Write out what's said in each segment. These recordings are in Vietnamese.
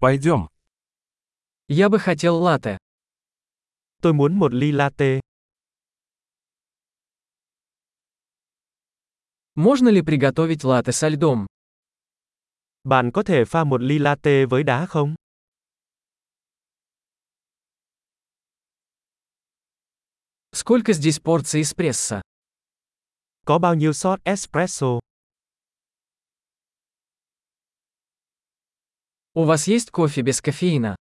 Пойдем. Я бы хотел латте. Tôi muốn một ly latte. Можно ли приготовить латте со льдом? Bạn có thể pha một ly latte với đá không? Сколько здесь порций эспрессо? Có bao nhiêu shot espresso? У вас есть кофе без кофеина?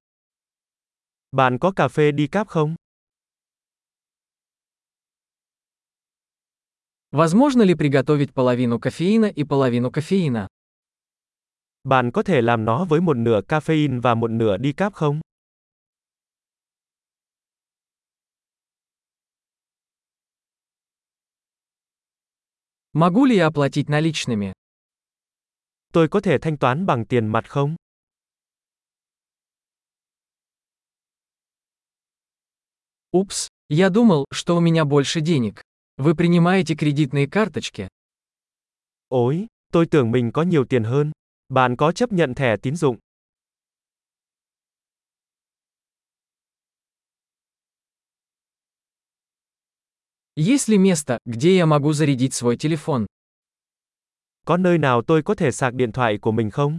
Bạn có cà phê decaf không? Возможно ли приготовить половину кофеина и половину кофеина? Bạn có thể làm nó với một nửa caffeine và một nửa decaf không? Могу ли я оплатить наличными? Tôi có thể thanh toán bằng tiền mặt không? Упс, я думал, что у меня больше денег. Вы принимаете кредитные карточки? Ôi, tôi tưởng mình có nhiều tiền hơn. Bạn có chấp nhận thẻ tín dụng? Есть ли место, где я могу зарядить свой телефон? Có nơi nào tôi có thể sạc điện thoại của mình không?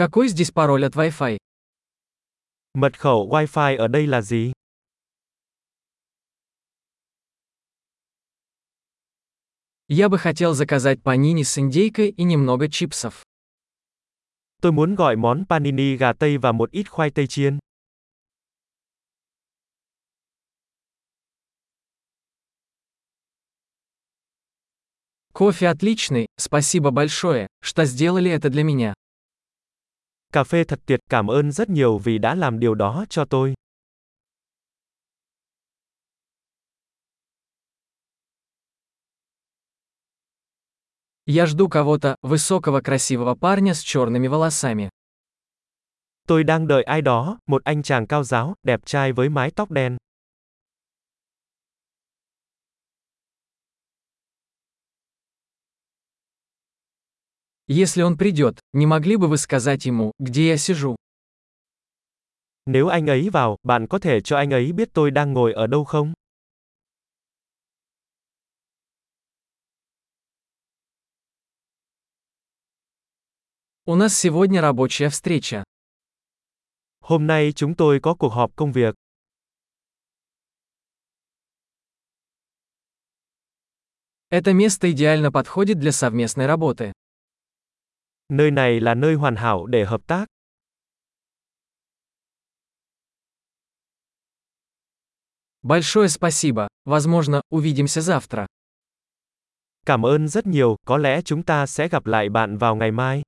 Какой здесь пароль от Wi-Fi? Mật khẩu Wi-Fi ở đây là gì? Я бы хотел заказать панини с индейкой и немного чипсов. Tôi muốn gọi món panini gà tây và một ít khoai tây chiên. Кофе отличный, спасибо большое, что сделали это для меня. Cà phê thật tuyệt, cảm ơn rất nhiều vì đã làm điều đó cho tôi. Я жду кого-то, высокого красивого парня с черными волосами. Tôi đang đợi ai đó, một anh chàng cao giáo, đẹp trai với mái tóc đen. Если он придет, не могли бы вы сказать ему, где я сижу? Nếu anh ấy vào, bạn có thể cho anh ấy biết tôi đang ngồi ở đâu không? У нас сегодня рабочая встреча. Hôm nay chúng tôi có cuộc họp công việc. Это место идеально подходит для совместной работы. Nơi này là nơi hoàn hảo để hợp tác. Большое спасибо. Возможно, увидимся завтра. Cảm ơn rất nhiều, có lẽ chúng ta sẽ gặp lại bạn vào ngày mai.